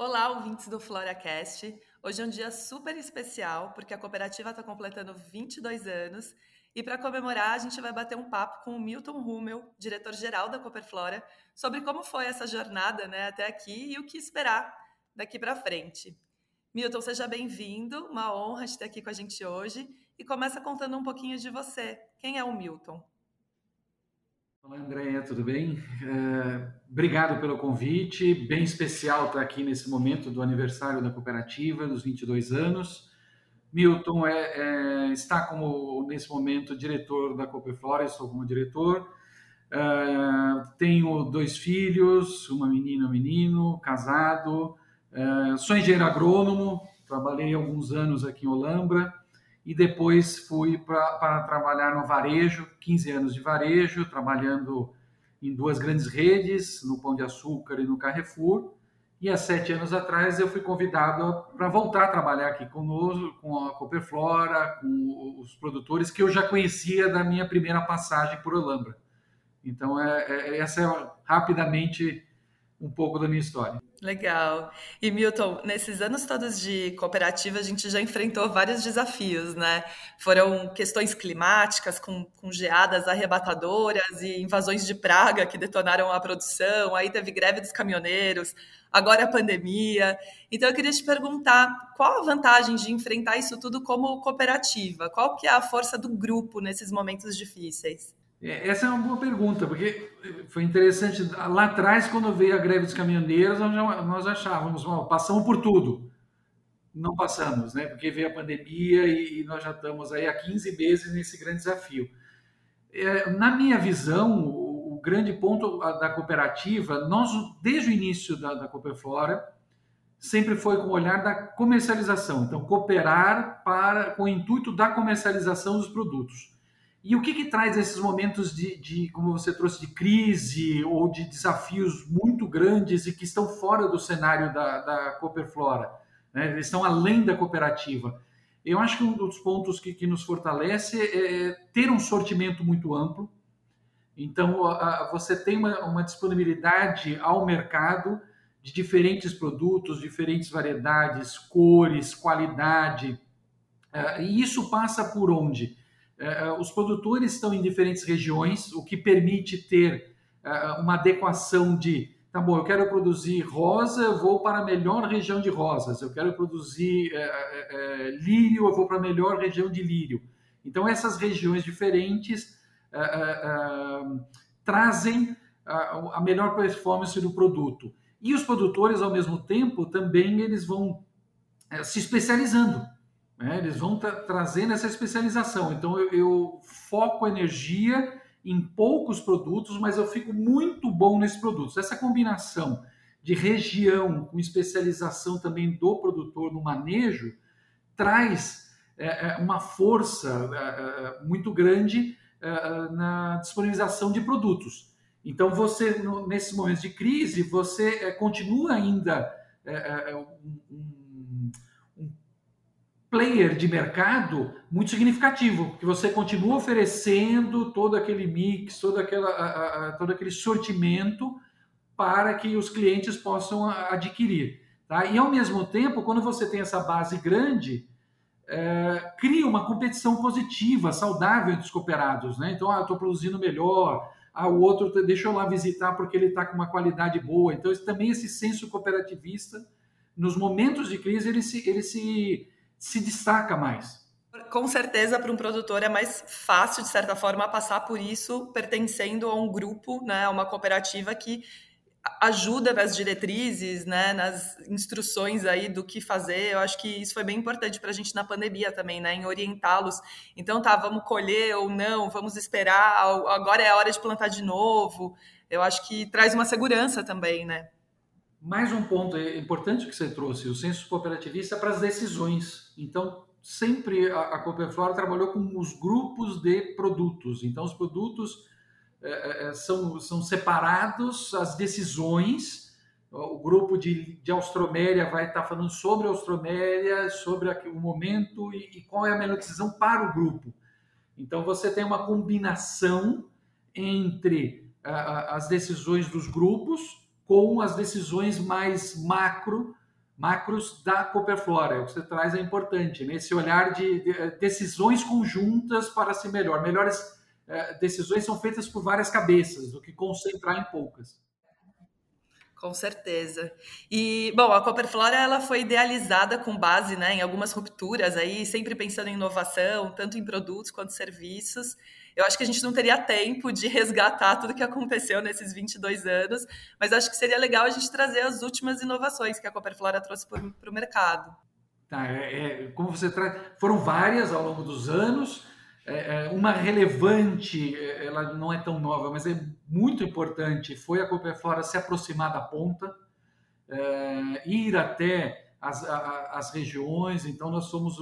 Olá, ouvintes do FloraCast. Hoje é um dia super especial porque a cooperativa está completando 22 anos e para comemorar a gente vai bater um papo com o Milton Rummel, diretor-geral da Cooperflora, sobre como foi essa jornada né, até aqui e o que esperar daqui para frente. Milton, seja bem-vindo, uma honra te ter aqui com a gente hoje e começa contando um pouquinho de você. Quem é o Milton? Olá, Andréia, tudo bem? É, obrigado pelo convite, bem especial estar aqui nesse momento do aniversário da cooperativa, dos 22 anos. Milton é, é, está como, nesse momento, diretor da Cooperflora, estou como diretor. É, tenho dois filhos, uma menina e um menino, casado. É, sou engenheiro agrônomo, trabalhei alguns anos aqui em Olambra e depois fui para trabalhar no varejo, 15 anos de varejo, trabalhando em duas grandes redes, no Pão de Açúcar e no Carrefour. E há sete anos atrás eu fui convidado para voltar a trabalhar aqui conosco, com a Cooperflora, com os produtores que eu já conhecia da minha primeira passagem por Olambra. Então, é, é, essa é rapidamente um pouco da minha história. Legal. E Milton, nesses anos todos de cooperativa, a gente já enfrentou vários desafios, né? Foram questões climáticas, com, com geadas arrebatadoras e invasões de praga que detonaram a produção, aí teve greve dos caminhoneiros, agora a pandemia. Então eu queria te perguntar, qual a vantagem de enfrentar isso tudo como cooperativa? Qual que é a força do grupo nesses momentos difíceis? É, essa é uma boa pergunta, porque foi interessante. Lá atrás, quando veio a greve dos caminhoneiros, nós achávamos, passamos por tudo. Não passamos, né? Porque veio a pandemia e nós já estamos aí há 15 meses nesse grande desafio. É, na minha visão, o grande ponto da cooperativa, nós, desde o início da, da Cooperflora, sempre foi com o olhar da comercialização. Então, cooperar para, com o intuito da comercialização dos produtos. E o que, que traz esses momentos de, de, como você trouxe, de crise ou de desafios muito grandes e que estão fora do cenário da, da Cooperflora, né? Estão além da cooperativa? Eu acho que um dos pontos que, que nos fortalece é ter um sortimento muito amplo. Então, a, você tem uma, uma disponibilidade ao mercado de diferentes produtos, diferentes variedades, cores, qualidade. Uh, e isso passa por onde? É, é, os produtores estão em diferentes regiões, o que permite ter é, uma adequação de, tá bom, eu quero produzir rosa, eu vou para a melhor região de rosas, eu quero produzir lírio, eu vou para a melhor região de lírio. Então, essas regiões diferentes trazem a melhor performance do produto. E os produtores, ao mesmo tempo, também eles vão se especializando. Né? Eles vão tra trazendo essa especialização. Então eu, eu foco energia em poucos produtos, mas eu fico muito bom nesses produtos. Essa combinação de região com especialização também do produtor no manejo traz é, é uma força é, muito grande na disponibilização de produtos. Então você nesses momentos de crise você continua ainda um, player de mercado muito significativo, porque você continua oferecendo todo aquele mix, todo, aquela, a, a, todo aquele sortimento para que os clientes possam adquirir. Tá? E ao mesmo tempo, quando você tem essa base grande, é, cria uma competição positiva, saudável entre os cooperados. Né? Então, ah, eu estou produzindo melhor, ah, o outro deixa eu lá visitar porque ele está com uma qualidade boa. Então, também esse senso cooperativista, nos momentos de crise, ele se, ele se se destaca mais. Com certeza, para um produtor é mais fácil, de certa forma, passar por isso pertencendo a um grupo, né, a uma cooperativa que ajuda nas diretrizes, né, nas instruções aí do que fazer. Eu acho que isso foi bem importante para a gente na pandemia também, né, em orientá-los. Então, tá, vamos colher ou não, vamos esperar, agora é a hora de plantar de novo. Eu acho que traz uma segurança também, né. Mais um ponto importante que você trouxe, o senso cooperativista para as decisões. Então, sempre a, a Cooperflora trabalhou com os grupos de produtos. Então, os produtos é, é, são, são separados, as decisões. O grupo de, de Austroméria vai estar falando sobre a Austroméria, sobre o momento e, e qual é a melhor decisão para o grupo. Então, você tem uma combinação entre a, as decisões dos grupos com as decisões mais macro macros da Cooperflora. O que você traz é importante, né? esse olhar de, de decisões conjuntas para ser melhor. Melhores uh, decisões são feitas por várias cabeças, do que concentrar em poucas. Com certeza. E, bom, a Copperflora ela foi idealizada com base né, em algumas rupturas aí, sempre pensando em inovação, tanto em produtos quanto serviços. Eu acho que a gente não teria tempo de resgatar tudo que aconteceu nesses 22 anos, mas acho que seria legal a gente trazer as últimas inovações que a Copperflora trouxe para o mercado. Tá, é, é, como você traz, foram várias ao longo dos anos, é, é, uma relevante, é, ela não é tão nova, mas é muito importante, foi a Copperflora se aproximar da ponta, ir até as, as regiões. Então, nós somos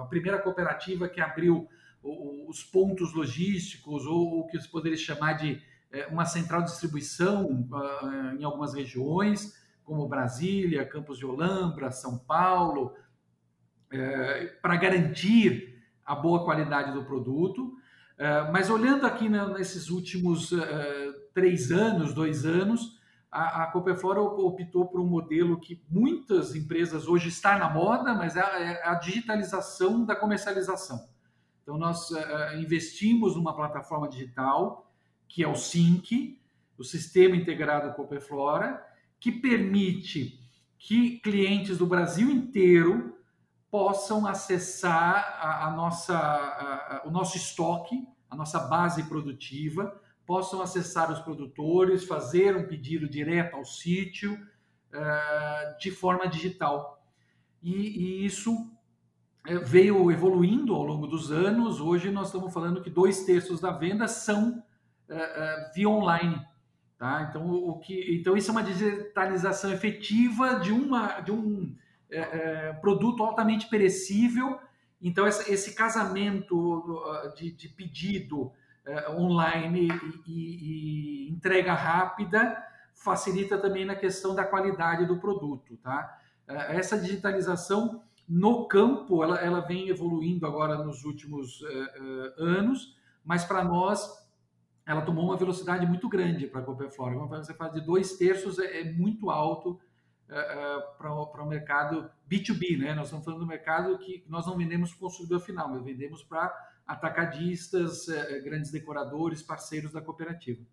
a, primeira cooperativa que abriu os pontos logísticos, ou o que se poderia chamar de uma central de distribuição uh, em algumas regiões, como Brasília, Campos de Olambra, São Paulo, para garantir a boa qualidade do produto. Uh, mas olhando aqui nesses últimos uh, três anos, dois anos, a, a optou por um modelo que muitas empresas hoje está na moda, mas é a, é digitalização da comercialização. Então, nós investimos numa plataforma digital, que é o SYNC, o Sistema Integrado Copperflora, que permite que clientes do Brasil inteiro possam acessar a, a nossa, a, o nosso estoque, a nossa base produtiva, possam acessar os produtores, fazer um pedido direto ao sítio uh, de forma digital. E, e isso uh, veio evoluindo ao longo dos anos. Hoje nós estamos falando que dois terços da venda são uh, via online. Tá? Então, o que, então, isso é uma digitalização efetiva de, uma, de um é, é, produto altamente perecível. Então, esse, casamento uh, de, de pedido é, online e, e, entrega rápida facilita também na questão da qualidade do produto. Tá? É, essa digitalização no campo ela, ela vem evoluindo agora nos últimos anos, mas para nós ela tomou uma velocidade muito grande para a Copperflora. Quando você fala de dois terços, é, muito alto para o mercado B2B, né? Nós estamos falando do mercado que nós não vendemos para o consumidor final, mas vendemos para atacadistas, uh, grandes decoradores, parceiros da cooperativa.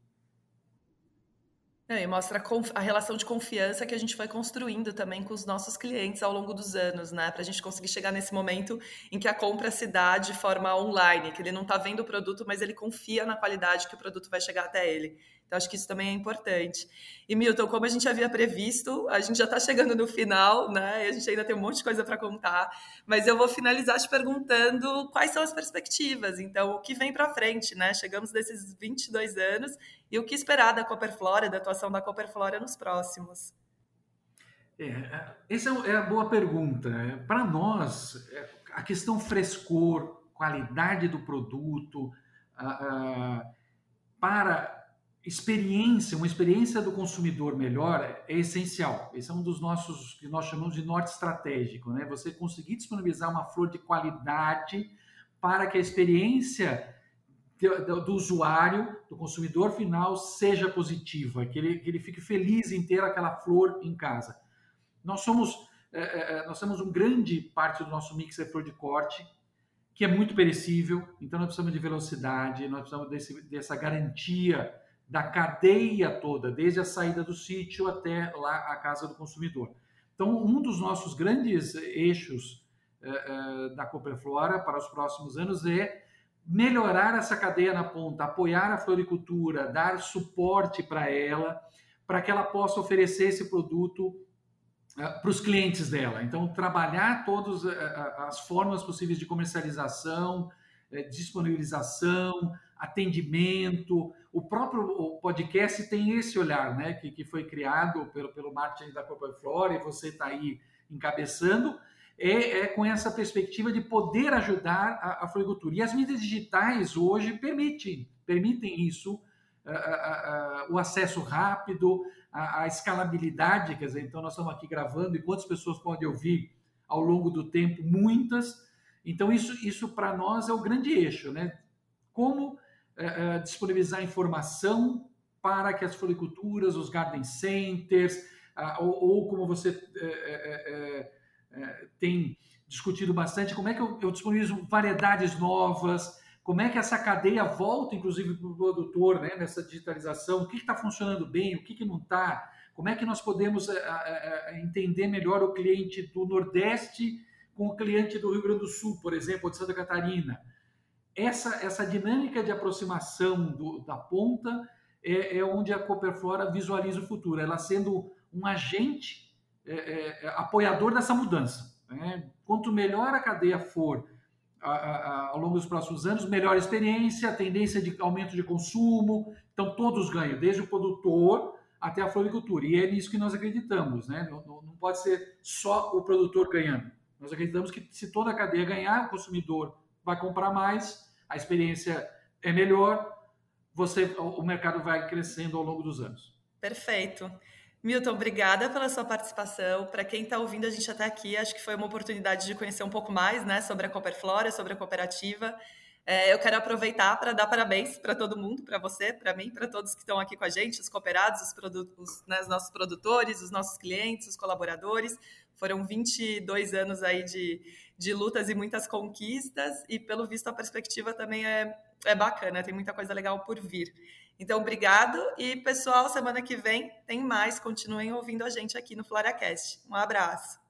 E mostra a, relação de confiança que a gente foi construindo também com os nossos clientes ao longo dos anos, né? Para a gente conseguir chegar nesse momento em que a compra se dá de forma online, que ele não está vendo o produto, mas ele confia na qualidade que o produto vai chegar até ele. Então, acho que isso também é importante. E, Milton, como a gente havia previsto, a gente já está chegando no final, né? E a gente ainda tem um monte de coisa para contar, mas eu vou finalizar te perguntando quais são as perspectivas. Então, o que vem para frente, né? Chegamos desses 22 anos e o que esperar da Copperflora, da atuação da Copperflora nos próximos? É, essa é a boa pergunta. Para nós, é, a questão frescor, qualidade do produto, para experiência, uma experiência do consumidor melhor é essencial. Esse é um dos nossos que nós chamamos de norte estratégico, né? Você conseguir disponibilizar uma flor de qualidade para que a experiência do, usuário, do consumidor final, seja positiva, que ele, que ele fique feliz em ter aquela flor em casa. Nós somos, é, é, é, nós temos um grande parte do nosso mix é flor de corte, que é muito perecível, então nós precisamos de velocidade, nós precisamos desse, dessa garantia da cadeia toda, desde a saída do sítio até lá a casa do consumidor. Então, um dos nossos grandes eixos é, é, da Cooperflora para os próximos anos é melhorar essa cadeia na ponta, apoiar a floricultura, dar suporte para ela, para que ela possa oferecer esse produto uh, para os clientes dela. Então, trabalhar todas uh, as formas possíveis de comercialização, uh, disponibilização, atendimento. O próprio podcast tem esse olhar, né, que, que foi criado pelo, pelo marketing da Copa Flora e você está aí encabeçando é, é, com essa perspectiva de poder ajudar a, a floricultura. E as mídias digitais hoje permitem, permitem isso, o acesso rápido, a, a, escalabilidade, quer dizer, então nós estamos aqui gravando e quantas pessoas podem ouvir ao longo do tempo? Muitas. Então isso, isso para nós é o grande eixo, né? Como disponibilizar informação para que as floriculturas, os garden centers, ou, ou como você é, é, é, tem discutido bastante, como é que eu, eu disponibilizo variedades novas, como é que essa cadeia volta, inclusive, para o produtor, né, nessa digitalização, o que está funcionando bem, o que, que não está, como é que nós podemos entender melhor o cliente do Nordeste com o cliente do Rio Grande do Sul, por exemplo, ou de Santa Catarina. Essa, essa dinâmica de aproximação do, da ponta é, é, onde a Cooperflora visualiza o futuro, ela sendo um agente é, é, é apoiador dessa mudança. Né? Quanto melhor a cadeia for a, a, ao longo dos próximos anos, melhor experiência, tendência de aumento de consumo, então todos ganham, desde o produtor até a floricultura. E é nisso que nós acreditamos, né? não, não pode ser só o produtor ganhando. Nós acreditamos que se toda a cadeia ganhar, o consumidor vai comprar mais, a experiência é melhor, você, o mercado vai crescendo ao longo dos anos. Perfeito. Milton, obrigada pela sua participação. Para quem está ouvindo a gente até aqui, acho que foi uma oportunidade de conhecer um pouco mais né, sobre a Cooperflora, sobre a cooperativa. É, eu quero aproveitar para dar parabéns para todo mundo, para você, para mim, para todos que estão aqui com a gente, os cooperados, os, os, né, os nossos produtores, os nossos clientes, os colaboradores. Foram 22 anos aí de, de lutas e muitas conquistas, e pelo visto a perspectiva também é, é bacana, tem muita coisa legal por vir. Então, obrigado, e pessoal, semana que vem tem mais, continuem ouvindo a gente aqui no FloraCast. Um abraço.